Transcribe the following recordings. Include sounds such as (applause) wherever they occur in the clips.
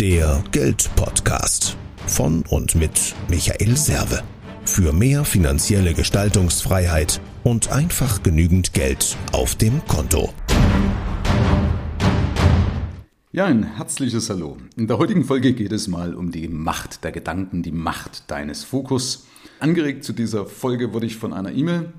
Der Geldpodcast von und mit Michael Serve. Für mehr finanzielle Gestaltungsfreiheit und einfach genügend Geld auf dem Konto. Ja, ein herzliches Hallo. In der heutigen Folge geht es mal um die Macht der Gedanken, die Macht deines Fokus. Angeregt zu dieser Folge wurde ich von einer E-Mail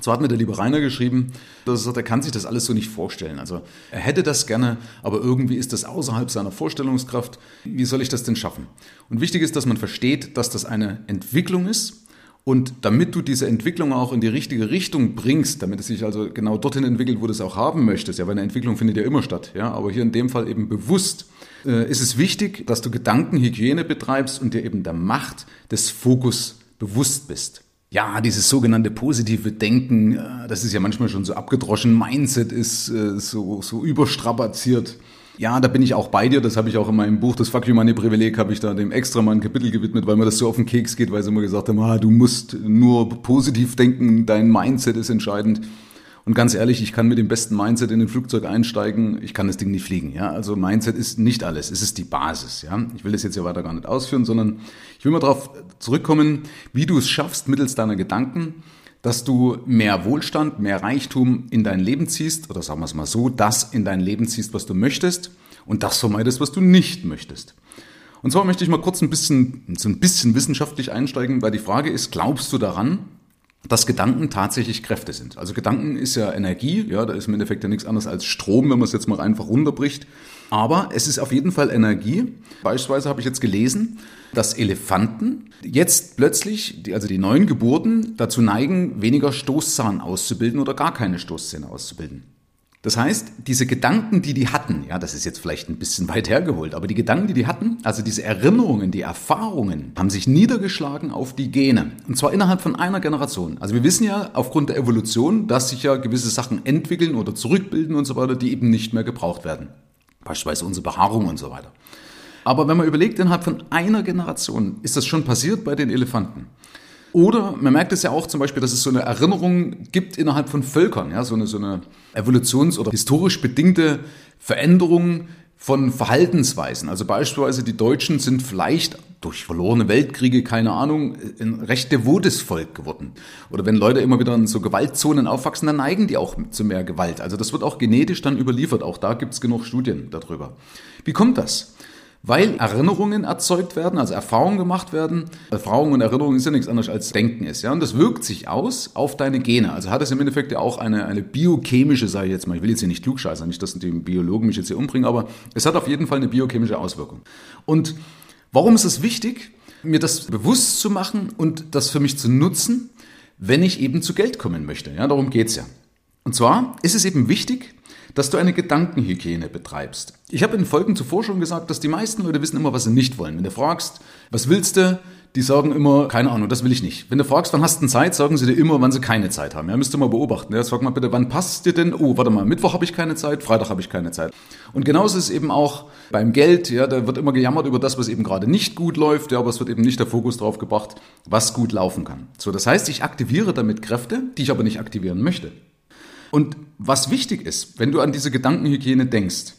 zwar hat mir der liebe Rainer geschrieben, dass er sagt, er kann sich das alles so nicht vorstellen. Also er hätte das gerne, aber irgendwie ist das außerhalb seiner Vorstellungskraft. Wie soll ich das denn schaffen? Und wichtig ist, dass man versteht, dass das eine Entwicklung ist. Und damit du diese Entwicklung auch in die richtige Richtung bringst, damit es sich also genau dorthin entwickelt, wo du es auch haben möchtest, ja, weil eine Entwicklung findet ja immer statt, ja, aber hier in dem Fall eben bewusst, äh, ist es wichtig, dass du Gedankenhygiene betreibst und dir eben der Macht des Fokus bewusst bist. Ja, dieses sogenannte positive Denken, äh, das ist ja manchmal schon so abgedroschen. Mindset ist äh, so, so überstrapaziert. Ja, da bin ich auch bei dir. Das habe ich auch in meinem Buch, das Fuck You Money Privileg, habe ich da dem extra mal ein Kapitel gewidmet, weil mir das so auf den Keks geht, weil sie immer gesagt haben, ah, du musst nur positiv denken, dein Mindset ist entscheidend. Und ganz ehrlich, ich kann mit dem besten Mindset in ein Flugzeug einsteigen, ich kann das Ding nicht fliegen. Ja? Also Mindset ist nicht alles, es ist die Basis. Ja? Ich will das jetzt ja weiter gar nicht ausführen, sondern ich will mal darauf zurückkommen, wie du es schaffst, mittels deiner Gedanken, dass du mehr Wohlstand, mehr Reichtum in dein Leben ziehst, oder sagen wir es mal so, das in dein Leben ziehst, was du möchtest, und das vermeidest, was du nicht möchtest. Und zwar möchte ich mal kurz ein bisschen, so ein bisschen wissenschaftlich einsteigen, weil die Frage ist, glaubst du daran, dass Gedanken tatsächlich Kräfte sind. Also Gedanken ist ja Energie, ja, da ist im Endeffekt ja nichts anderes als Strom, wenn man es jetzt mal einfach runterbricht. Aber es ist auf jeden Fall Energie. Beispielsweise habe ich jetzt gelesen, dass Elefanten jetzt plötzlich, also die neuen Geburten, dazu neigen, weniger Stoßzahn auszubilden oder gar keine Stoßzähne auszubilden. Das heißt, diese Gedanken, die die hatten, ja, das ist jetzt vielleicht ein bisschen weit hergeholt, aber die Gedanken, die die hatten, also diese Erinnerungen, die Erfahrungen, haben sich niedergeschlagen auf die Gene. Und zwar innerhalb von einer Generation. Also wir wissen ja aufgrund der Evolution, dass sich ja gewisse Sachen entwickeln oder zurückbilden und so weiter, die eben nicht mehr gebraucht werden. Beispielsweise unsere Behaarung und so weiter. Aber wenn man überlegt, innerhalb von einer Generation ist das schon passiert bei den Elefanten. Oder man merkt es ja auch zum Beispiel, dass es so eine Erinnerung gibt innerhalb von Völkern, ja, so eine, so eine evolutions- oder historisch bedingte Veränderung von Verhaltensweisen. Also beispielsweise die Deutschen sind vielleicht durch verlorene Weltkriege, keine Ahnung, ein recht devotes Volk geworden. Oder wenn Leute immer wieder in so Gewaltzonen aufwachsen, dann neigen die auch zu mehr Gewalt. Also das wird auch genetisch dann überliefert. Auch da gibt es genug Studien darüber. Wie kommt das? Weil Erinnerungen erzeugt werden, also Erfahrungen gemacht werden. Erfahrungen und Erinnerungen ist ja nichts anderes als Denken ist, ja. Und das wirkt sich aus auf deine Gene. Also hat es im Endeffekt ja auch eine, eine biochemische, sage ich jetzt mal, ich will jetzt hier nicht klugscheißern, nicht, dass die Biologen mich jetzt hier umbringen, aber es hat auf jeden Fall eine biochemische Auswirkung. Und warum ist es wichtig, mir das bewusst zu machen und das für mich zu nutzen, wenn ich eben zu Geld kommen möchte? Ja, darum geht's ja. Und zwar ist es eben wichtig, dass du eine Gedankenhygiene betreibst. Ich habe in Folgen zuvor schon gesagt, dass die meisten Leute wissen immer, was sie nicht wollen. Wenn du fragst, was willst du, die sagen immer, keine Ahnung, das will ich nicht. Wenn du fragst, wann hast du Zeit, sagen sie dir immer, wann sie keine Zeit haben. Ja, müsst ihr mal beobachten. Ja, sag mal bitte, wann passt dir denn? Oh, warte mal, Mittwoch habe ich keine Zeit, Freitag habe ich keine Zeit. Und genauso ist es eben auch beim Geld. Ja, da wird immer gejammert über das, was eben gerade nicht gut läuft. Ja, aber es wird eben nicht der Fokus drauf gebracht, was gut laufen kann. So, das heißt, ich aktiviere damit Kräfte, die ich aber nicht aktivieren möchte. Und was wichtig ist, wenn du an diese Gedankenhygiene denkst,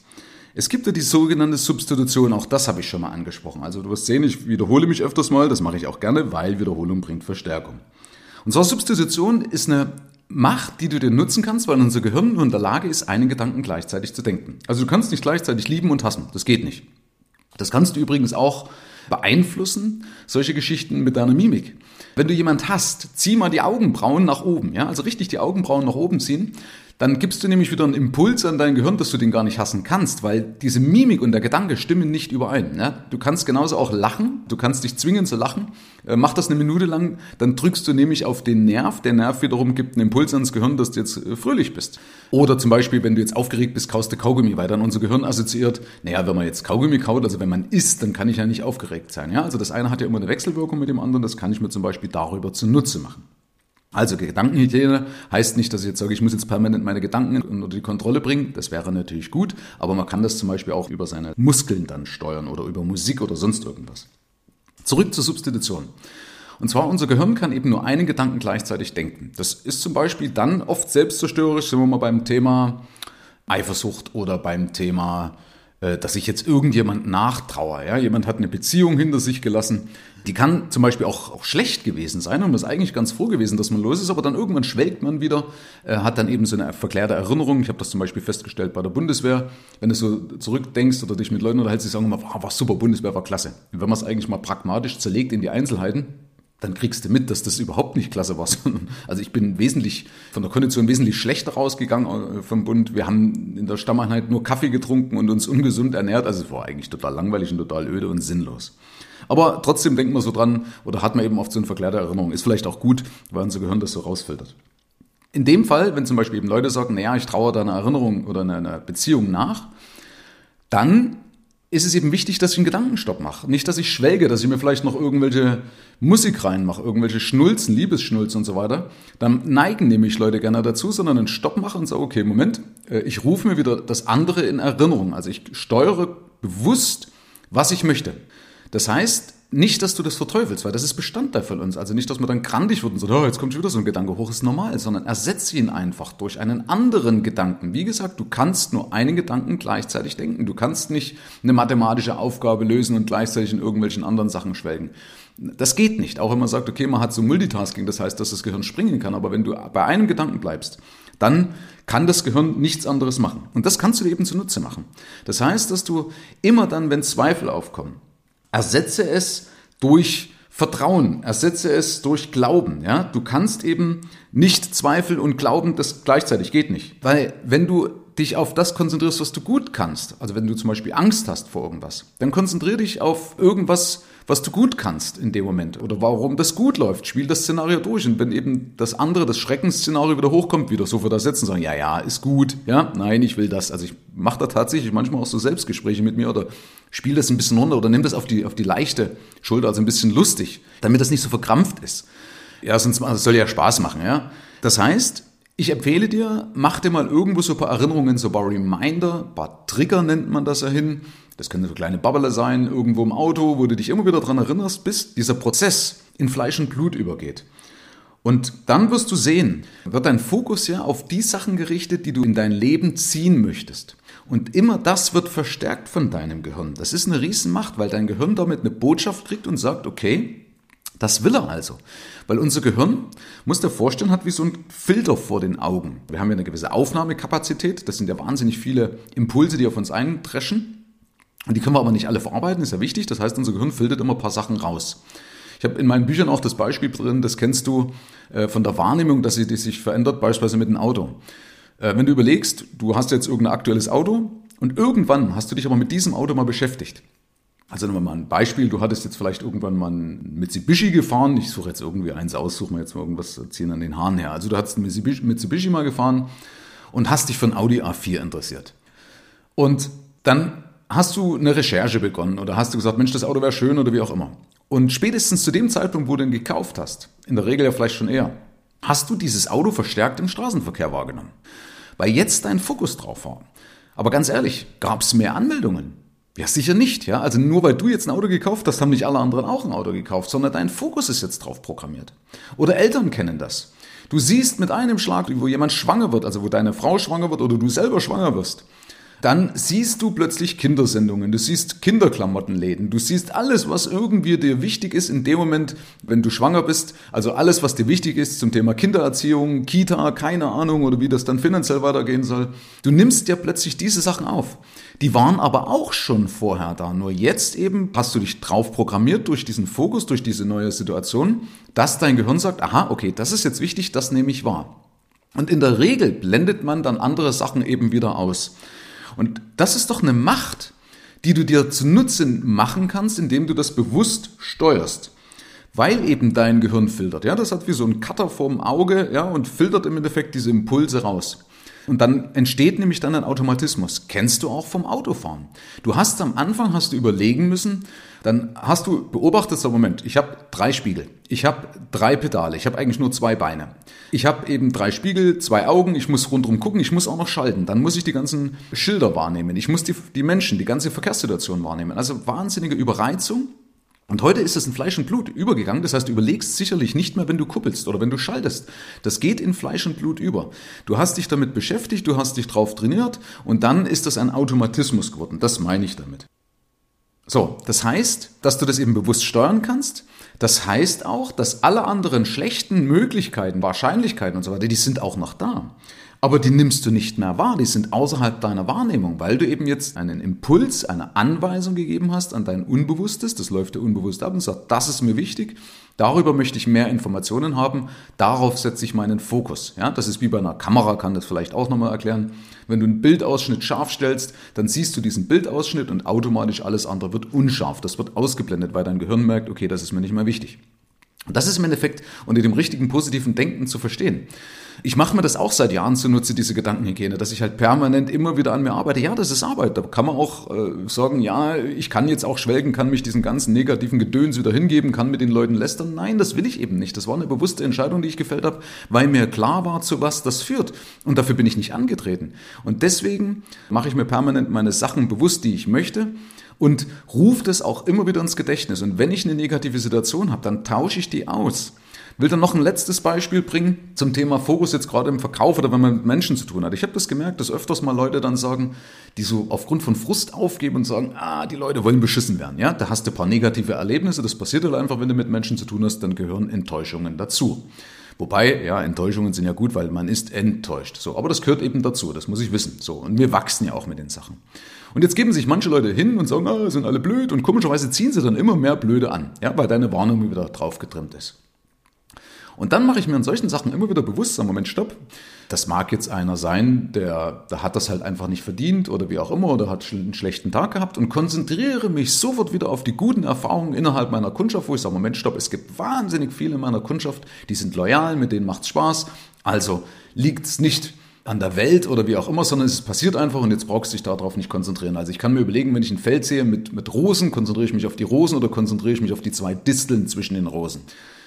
es gibt ja die sogenannte Substitution, auch das habe ich schon mal angesprochen. Also du wirst sehen, ich wiederhole mich öfters mal, das mache ich auch gerne, weil Wiederholung bringt Verstärkung. Und zwar Substitution ist eine Macht, die du dir nutzen kannst, weil unser Gehirn nur in der Lage ist, einen Gedanken gleichzeitig zu denken. Also du kannst nicht gleichzeitig lieben und hassen, das geht nicht. Das kannst du übrigens auch beeinflussen, solche Geschichten mit deiner Mimik. Wenn du jemand hast, zieh mal die Augenbrauen nach oben, ja, also richtig die Augenbrauen nach oben ziehen dann gibst du nämlich wieder einen Impuls an dein Gehirn, dass du den gar nicht hassen kannst, weil diese Mimik und der Gedanke stimmen nicht überein. Ne? Du kannst genauso auch lachen, du kannst dich zwingen zu lachen. Äh, mach das eine Minute lang, dann drückst du nämlich auf den Nerv. Der Nerv wiederum gibt einen Impuls ans Gehirn, dass du jetzt äh, fröhlich bist. Oder zum Beispiel, wenn du jetzt aufgeregt bist, kaust du Kaugummi, weil dann unser Gehirn assoziiert, naja, wenn man jetzt Kaugummi kaut, also wenn man isst, dann kann ich ja nicht aufgeregt sein. Ja? Also das eine hat ja immer eine Wechselwirkung mit dem anderen, das kann ich mir zum Beispiel darüber zunutze machen. Also Gedankenhygiene heißt nicht, dass ich jetzt sage, ich muss jetzt permanent meine Gedanken unter die Kontrolle bringen. Das wäre natürlich gut, aber man kann das zum Beispiel auch über seine Muskeln dann steuern oder über Musik oder sonst irgendwas. Zurück zur Substitution. Und zwar unser Gehirn kann eben nur einen Gedanken gleichzeitig denken. Das ist zum Beispiel dann oft selbstzerstörerisch, sind wir mal beim Thema Eifersucht oder beim Thema dass ich jetzt irgendjemand nachtraue. Ja? Jemand hat eine Beziehung hinter sich gelassen. Die kann zum Beispiel auch, auch schlecht gewesen sein und man ist eigentlich ganz froh gewesen, dass man los ist, aber dann irgendwann schwelgt man wieder, äh, hat dann eben so eine verklärte Erinnerung. Ich habe das zum Beispiel festgestellt bei der Bundeswehr. Wenn du so zurückdenkst oder dich mit Leuten unterhältst, die sagen immer, wow, war super, Bundeswehr war klasse. Und wenn man es eigentlich mal pragmatisch zerlegt in die Einzelheiten, dann kriegst du mit, dass das überhaupt nicht klasse war. (laughs) Also ich bin wesentlich, von der Kondition wesentlich schlechter rausgegangen äh, vom Bund. Wir haben in der Stammeinheit nur Kaffee getrunken und uns ungesund ernährt. Also es war eigentlich total langweilig und total öde und sinnlos. Aber trotzdem denkt man so dran oder hat man eben oft so eine verklärte Erinnerung. Ist vielleicht auch gut, weil unser Gehirn das so rausfiltert. In dem Fall, wenn zum Beispiel eben Leute sagen, naja, ich traue da Erinnerung oder eine Beziehung nach, dann ist es eben wichtig, dass ich einen Gedankenstopp mache. Nicht, dass ich schwelge, dass ich mir vielleicht noch irgendwelche Musik reinmache, irgendwelche Schnulzen, Liebesschnulzen und so weiter. Dann neigen nämlich Leute gerne dazu, sondern einen Stopp mache und sage, okay, Moment, äh, ich rufe mir wieder das andere in Erinnerung. Also ich steuere bewusst, was ich möchte. Das heißt, nicht, dass du das verteufelst, weil das ist Bestandteil von uns. Also nicht, dass man dann grandig wird und sagt, oh, jetzt kommt wieder so ein Gedanke hoch, ist normal, sondern ersetze ihn einfach durch einen anderen Gedanken. Wie gesagt, du kannst nur einen Gedanken gleichzeitig denken. Du kannst nicht eine mathematische Aufgabe lösen und gleichzeitig in irgendwelchen anderen Sachen schwelgen. Das geht nicht. Auch wenn man sagt, okay, man hat so Multitasking, das heißt, dass das Gehirn springen kann. Aber wenn du bei einem Gedanken bleibst, dann kann das Gehirn nichts anderes machen. Und das kannst du dir eben zunutze machen. Das heißt, dass du immer dann, wenn Zweifel aufkommen, Ersetze es durch Vertrauen, ersetze es durch Glauben. Ja? Du kannst eben nicht Zweifel und Glauben, das gleichzeitig geht nicht. Weil wenn du dich auf das konzentrierst, was du gut kannst, also wenn du zum Beispiel Angst hast vor irgendwas, dann konzentriere dich auf irgendwas, was du gut kannst in dem Moment oder warum das gut läuft. Spiel das Szenario durch und wenn eben das andere, das Schreckensszenario wieder hochkommt, wieder sofort ersetzen, sagen, ja, ja, ist gut, ja, nein, ich will das. Also ich mache da tatsächlich manchmal auch so Selbstgespräche mit mir oder spiele das ein bisschen runter oder nimm das auf die, auf die leichte Schulter, also ein bisschen lustig, damit das nicht so verkrampft ist. Ja, sonst das soll ja Spaß machen, ja. Das heißt, ich empfehle dir, mach dir mal irgendwo so ein paar Erinnerungen, so ein paar Reminder, ein paar Trigger nennt man das ja hin. Das können so kleine Babbler sein, irgendwo im Auto, wo du dich immer wieder dran erinnerst, bis dieser Prozess in Fleisch und Blut übergeht. Und dann wirst du sehen, wird dein Fokus ja auf die Sachen gerichtet, die du in dein Leben ziehen möchtest. Und immer das wird verstärkt von deinem Gehirn. Das ist eine Riesenmacht, weil dein Gehirn damit eine Botschaft kriegt und sagt, okay, das will er also. Weil unser Gehirn, muss dir vorstellen, hat wie so ein Filter vor den Augen. Wir haben ja eine gewisse Aufnahmekapazität. Das sind ja wahnsinnig viele Impulse, die auf uns eintreschen. Und die können wir aber nicht alle verarbeiten, ist ja wichtig. Das heißt, unser Gehirn filtert immer ein paar Sachen raus. Ich habe in meinen Büchern auch das Beispiel drin, das kennst du äh, von der Wahrnehmung, dass sie die sich verändert, beispielsweise mit dem Auto. Äh, wenn du überlegst, du hast jetzt irgendein aktuelles Auto und irgendwann hast du dich aber mit diesem Auto mal beschäftigt. Also nehmen wir mal ein Beispiel, du hattest jetzt vielleicht irgendwann mal ein Mitsubishi gefahren, ich suche jetzt irgendwie eins aus, suche mir jetzt mal irgendwas, ziehen an den Haaren her. Also du hast ein Mitsubishi, Mitsubishi mal gefahren und hast dich für ein Audi A4 interessiert. Und dann hast du eine Recherche begonnen oder hast du gesagt, Mensch, das Auto wäre schön oder wie auch immer. Und spätestens zu dem Zeitpunkt, wo du ihn gekauft hast, in der Regel ja vielleicht schon eher, hast du dieses Auto verstärkt im Straßenverkehr wahrgenommen. Weil jetzt dein Fokus drauf war. Aber ganz ehrlich, gab es mehr Anmeldungen? Ja, sicher nicht, ja. Also nur weil du jetzt ein Auto gekauft hast, haben nicht alle anderen auch ein Auto gekauft, sondern dein Fokus ist jetzt drauf programmiert. Oder Eltern kennen das. Du siehst mit einem Schlag, wo jemand schwanger wird, also wo deine Frau schwanger wird oder du selber schwanger wirst, dann siehst du plötzlich Kindersendungen, du siehst Kinderklamottenläden, du siehst alles, was irgendwie dir wichtig ist in dem Moment, wenn du schwanger bist, also alles, was dir wichtig ist zum Thema Kindererziehung, Kita, keine Ahnung oder wie das dann finanziell weitergehen soll. Du nimmst ja plötzlich diese Sachen auf. Die waren aber auch schon vorher da, nur jetzt eben hast du dich drauf programmiert durch diesen Fokus, durch diese neue Situation, dass dein Gehirn sagt, aha, okay, das ist jetzt wichtig, das nehme ich wahr. Und in der Regel blendet man dann andere Sachen eben wieder aus. Und das ist doch eine Macht, die du dir zunutze machen kannst, indem du das bewusst steuerst. Weil eben dein Gehirn filtert. Ja, das hat wie so ein Cutter vorm Auge, ja, und filtert im Endeffekt diese Impulse raus. Und dann entsteht nämlich dann ein Automatismus. Kennst du auch vom Autofahren. Du hast am Anfang hast du überlegen müssen, dann hast du beobachtet, so Moment, ich habe drei Spiegel, ich habe drei Pedale, ich habe eigentlich nur zwei Beine. Ich habe eben drei Spiegel, zwei Augen, ich muss rundherum gucken, ich muss auch noch schalten. Dann muss ich die ganzen Schilder wahrnehmen, ich muss die, die Menschen, die ganze Verkehrssituation wahrnehmen. Also wahnsinnige Überreizung Und heute ist es in Fleisch und Blut übergegangen. Das heißt, du überlegst sicherlich nicht mehr, wenn du kuppelst oder wenn du schaltest. Das geht in Fleisch und Blut über. Du hast dich damit beschäftigt, du hast dich drauf trainiert und dann ist das ein Automatismus geworden. Das meine ich damit. So, das heißt, dass du das eben bewusst steuern kannst. Das heißt auch, dass alle anderen schlechten Möglichkeiten, Wahrscheinlichkeiten und so weiter, die sind auch noch da. Aber die nimmst du nicht mehr wahr, die sind außerhalb deiner Wahrnehmung, weil du eben jetzt einen Impuls, eine Anweisung gegeben hast an dein Unbewusstes, das läuft dir unbewusst ab und sagt, das ist mir wichtig, darüber möchte ich mehr Informationen haben, darauf setze ich meinen Fokus. Ja, das ist wie bei einer Kamera, kann das vielleicht auch nochmal erklären. Wenn du einen Bildausschnitt scharf stellst, dann siehst du diesen Bildausschnitt und automatisch alles andere wird unscharf. Das wird ausgeblendet, weil dein Gehirn merkt, okay, das ist mir nicht mehr wichtig. Und das ist im Endeffekt unter dem richtigen positiven Denken zu verstehen. Ich mache mir das auch seit Jahren zunutze, diese Gedankenhygiene, dass ich halt permanent immer wieder an mir arbeite. Ja, das ist Arbeit. Da kann man auch äh, sagen, ja, ich kann jetzt auch schwelgen, kann mich diesen ganzen negativen Gedöns wieder hingeben, kann mit den Leuten lästern. Nein, das will ich eben nicht. Das war eine bewusste Entscheidung, die ich gefällt habe, weil mir klar war, zu was das führt. Und dafür bin ich nicht angetreten. Und deswegen mache ich mir permanent meine Sachen bewusst, die ich möchte und rufe das auch immer wieder ins Gedächtnis. Und wenn ich eine negative Situation habe, dann tausche ich die aus. Will dann noch ein letztes Beispiel bringen zum Thema Fokus jetzt gerade im Verkauf oder wenn man mit Menschen zu tun hat. Ich habe das gemerkt, dass öfters mal Leute dann sagen, die so aufgrund von Frust aufgeben und sagen, ah, die Leute wollen beschissen werden. Ja, da hast du ein paar negative Erlebnisse. Das passiert halt einfach, wenn du mit Menschen zu tun hast, dann gehören Enttäuschungen dazu. Wobei, ja, Enttäuschungen sind ja gut, weil man ist enttäuscht. So, aber das gehört eben dazu, das muss ich wissen. So, und wir wachsen ja auch mit den Sachen. Und jetzt geben sich manche Leute hin und sagen, ah, sind alle blöd und komischerweise ziehen sie dann immer mehr Blöde an, ja, weil deine Warnung wieder drauf getrimmt ist. Und dann mache ich mir in solchen Sachen immer wieder bewusst, sag, Moment, stopp. Das mag jetzt einer sein, der, der hat das halt einfach nicht verdient oder wie auch immer oder hat einen schlechten Tag gehabt und konzentriere mich sofort wieder auf die guten Erfahrungen innerhalb meiner Kundschaft, wo ich sage, Moment, stopp, es gibt wahnsinnig viele in meiner Kundschaft, die sind loyal, mit denen macht's Spaß. Also liegt es nicht an der Welt oder wie auch immer, sondern es passiert einfach und jetzt brauchst du dich darauf nicht konzentrieren. Also ich kann mir überlegen, wenn ich ein Feld sehe mit, mit Rosen, konzentriere ich mich auf die Rosen oder konzentriere ich mich auf die zwei Disteln zwischen den Rosen.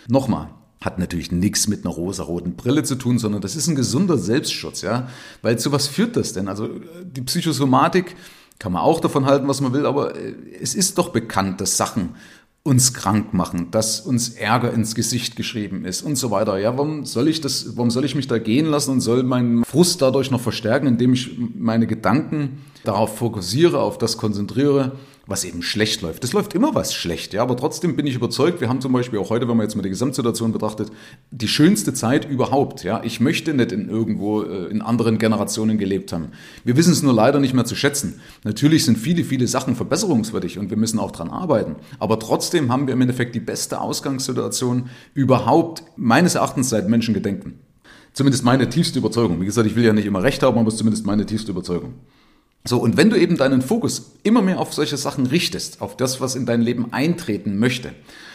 Nochmal, hat natürlich nichts mit einer rosaroten Brille zu tun, sondern das ist ein gesunder Selbstschutz, ja. Weil zu was führt das denn? Also die Psychosomatik kann man auch davon halten, was man will, aber äh, es ist doch bekannt, dass Sachen uns krank machen, dass uns Ärger ins Gesicht geschrieben ist und so weiter. Ja, warum soll ich das, warum soll ich mich da gehen lassen und soll meinen Frust dadurch noch verstärken, indem ich meine Gedanken darauf fokussiere, auf das konzentriere, was eben schlecht läuft. Es läuft immer was schlecht, ja, aber trotzdem bin ich überzeugt, wir haben zum Beispiel auch heute, wenn man jetzt mal die Gesamtsituation betrachtet, die schönste Zeit überhaupt, ja. Ich möchte nicht in irgendwo äh, in anderen Generationen gelebt haben. Wir wissen es nur leider nicht mehr zu schätzen. Natürlich sind viele, viele Sachen verbesserungswürdig und wir müssen auch dran arbeiten. Aber trotzdem haben wir im Endeffekt die beste Ausgangssituation überhaupt, meines Erachtens seit Menschengedenken. Zumindest meine tiefste Überzeugung. Wie gesagt, ich will ja nicht immer recht haben, aber es ist zumindest meine tiefste Überzeugung. So, und wenn du eben deinen Fokus immer mehr auf solche Sachen richtest, auf das, was in dein Leben eintreten möchte,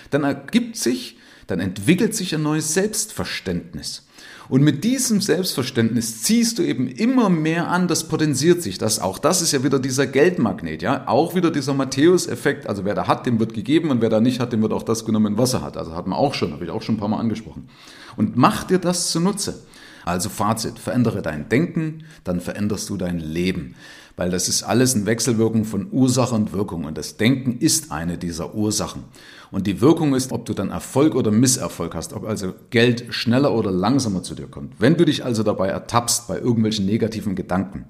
dann ergibt sich, dann entwickelt sich ein neues Selbstverständnis. Und mit diesem Selbstverständnis ziehst du eben immer mehr an, das potenziert sich. Das, auch das ist ja wieder dieser Geldmagnet, ja. Auch wieder dieser Matthäus-Effekt. Also wer da hat, dem wird gegeben und wer da nicht hat, dem wird auch das genommen, was er hat. Also hat man auch schon, habe ich auch schon ein paar Mal angesprochen. Und mach dir das zunutze. Also Fazit, verändere dein Denken, dann veränderst du dein Leben weil das ist alles eine Wechselwirkung von Ursache und Wirkung und das Denken ist eine dieser Ursachen. Und die Wirkung ist, ob du dann Erfolg oder Misserfolg hast, ob also Geld schneller oder langsamer zu dir kommt. Wenn du dich also dabei ertappst bei irgendwelchen negativen Gedanken,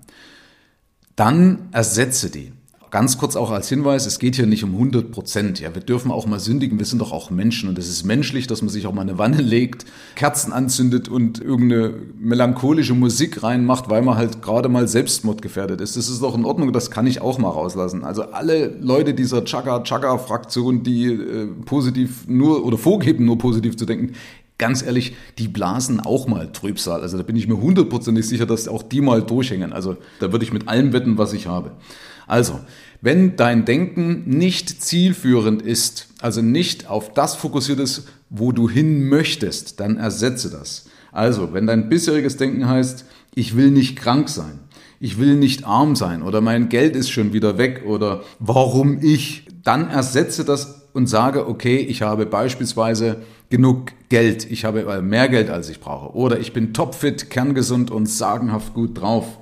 dann ersetze die. Ganz kurz auch als Hinweis, es geht hier nicht um 100 Prozent. Ja, wir dürfen auch mal sündigen, wir sind doch auch Menschen und es ist menschlich, dass man sich auch mal eine Wanne legt, Kerzen anzündet und irgendeine melancholische Musik reinmacht, weil man halt gerade mal selbstmordgefährdet ist. Das ist doch in Ordnung, das kann ich auch mal rauslassen. Also alle Leute dieser Chaka-Chaka-Fraktion, die äh, positiv nur oder vorgeben, nur positiv zu denken, ganz ehrlich, die blasen auch mal Trübsal. Also da bin ich mir hundertprozentig sicher, dass auch die mal durchhängen. Also da würde ich mit allem wetten, was ich habe. Also, wenn dein Denken nicht zielführend ist, also nicht auf das fokussiert ist, wo du hin möchtest, dann ersetze das. Also, wenn dein bisheriges Denken heißt, ich will nicht krank sein, ich will nicht arm sein oder mein Geld ist schon wieder weg oder warum ich, dann ersetze das und sage, okay, ich habe beispielsweise genug Geld, ich habe mehr Geld als ich brauche oder ich bin topfit, kerngesund und sagenhaft gut drauf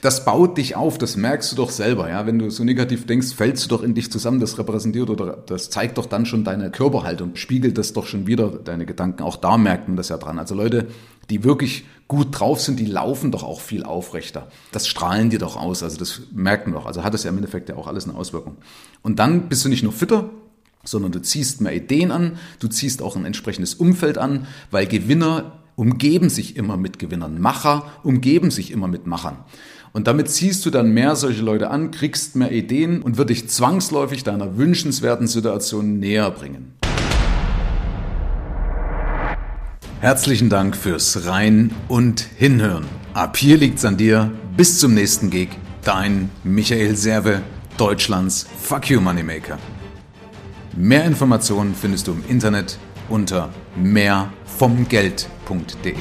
Das baut dich auf, das merkst du doch selber. Ja? Wenn du so negativ denkst, fällst du doch in dich zusammen. Das repräsentiert oder das zeigt doch dann schon deine Körperhaltung, spiegelt das doch schon wieder deine Gedanken. Auch da merkt man das ja dran. Also Leute, die wirklich gut drauf sind, die laufen doch auch viel aufrechter. Das strahlen die doch aus. Also das merken wir doch. Also hat das ja im Endeffekt ja auch alles eine Auswirkung. Und dann bist du nicht nur fitter, sondern du ziehst mehr Ideen an, du ziehst auch ein entsprechendes Umfeld an, weil Gewinner umgeben sich immer mit Gewinnern. Macher umgeben sich immer mit Machern. Und damit ziehst du dann mehr solche Leute an, kriegst mehr Ideen und wird dich zwangsläufig deiner wünschenswerten Situation näher bringen. Herzlichen Dank fürs Rein und Hinhören. Ab hier liegt's an dir. Bis zum nächsten Gig. Dein Michael Serve, Deutschlands Fuck You Moneymaker. Mehr Informationen findest du im Internet unter mehrvomgeld.de.